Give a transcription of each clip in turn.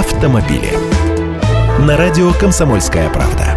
автомобили. На радио «Комсомольская правда».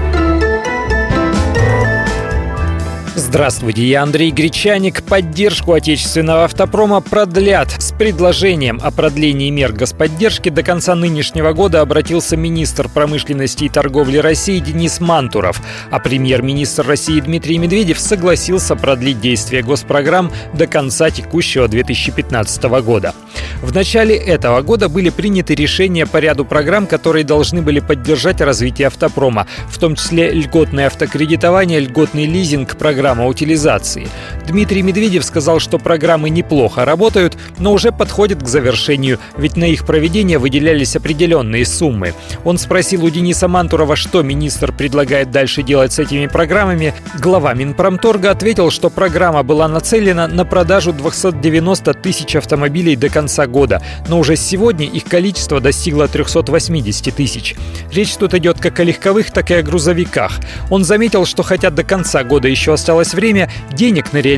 Здравствуйте, я Андрей Гречаник. Поддержку отечественного автопрома продлят. С предложением о продлении мер господдержки до конца нынешнего года обратился министр промышленности и торговли России Денис Мантуров, а премьер-министр России Дмитрий Медведев согласился продлить действие госпрограмм до конца текущего 2015 года. В начале этого года были приняты решения по ряду программ, которые должны были поддержать развитие автопрома, в том числе льготное автокредитование, льготный лизинг, программа утилизации. Дмитрий Медведев сказал, что программы неплохо работают, но уже подходят к завершению, ведь на их проведение выделялись определенные суммы. Он спросил у Дениса Мантурова, что министр предлагает дальше делать с этими программами. Глава Минпромторга ответил, что программа была нацелена на продажу 290 тысяч автомобилей до конца года, но уже сегодня их количество достигло 380 тысяч. Речь тут идет как о легковых, так и о грузовиках. Он заметил, что хотя до конца года еще осталось время, денег на реализацию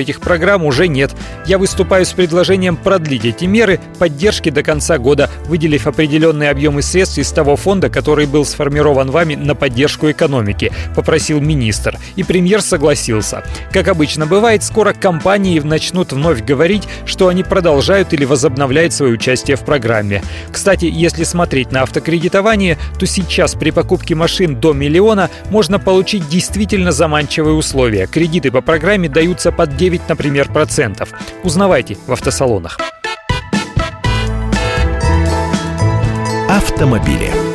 этих программ уже нет. Я выступаю с предложением продлить эти меры поддержки до конца года, выделив определенные объемы средств из того фонда, который был сформирован вами на поддержку экономики, попросил министр. И премьер согласился. Как обычно бывает, скоро компании начнут вновь говорить, что они продолжают или возобновляют свое участие в программе. Кстати, если смотреть на автокредитование, то сейчас при покупке машин до миллиона можно получить действительно заманчивые условия. Кредиты по программе даются под 9, например, процентов. Узнавайте в автосалонах. Автомобили.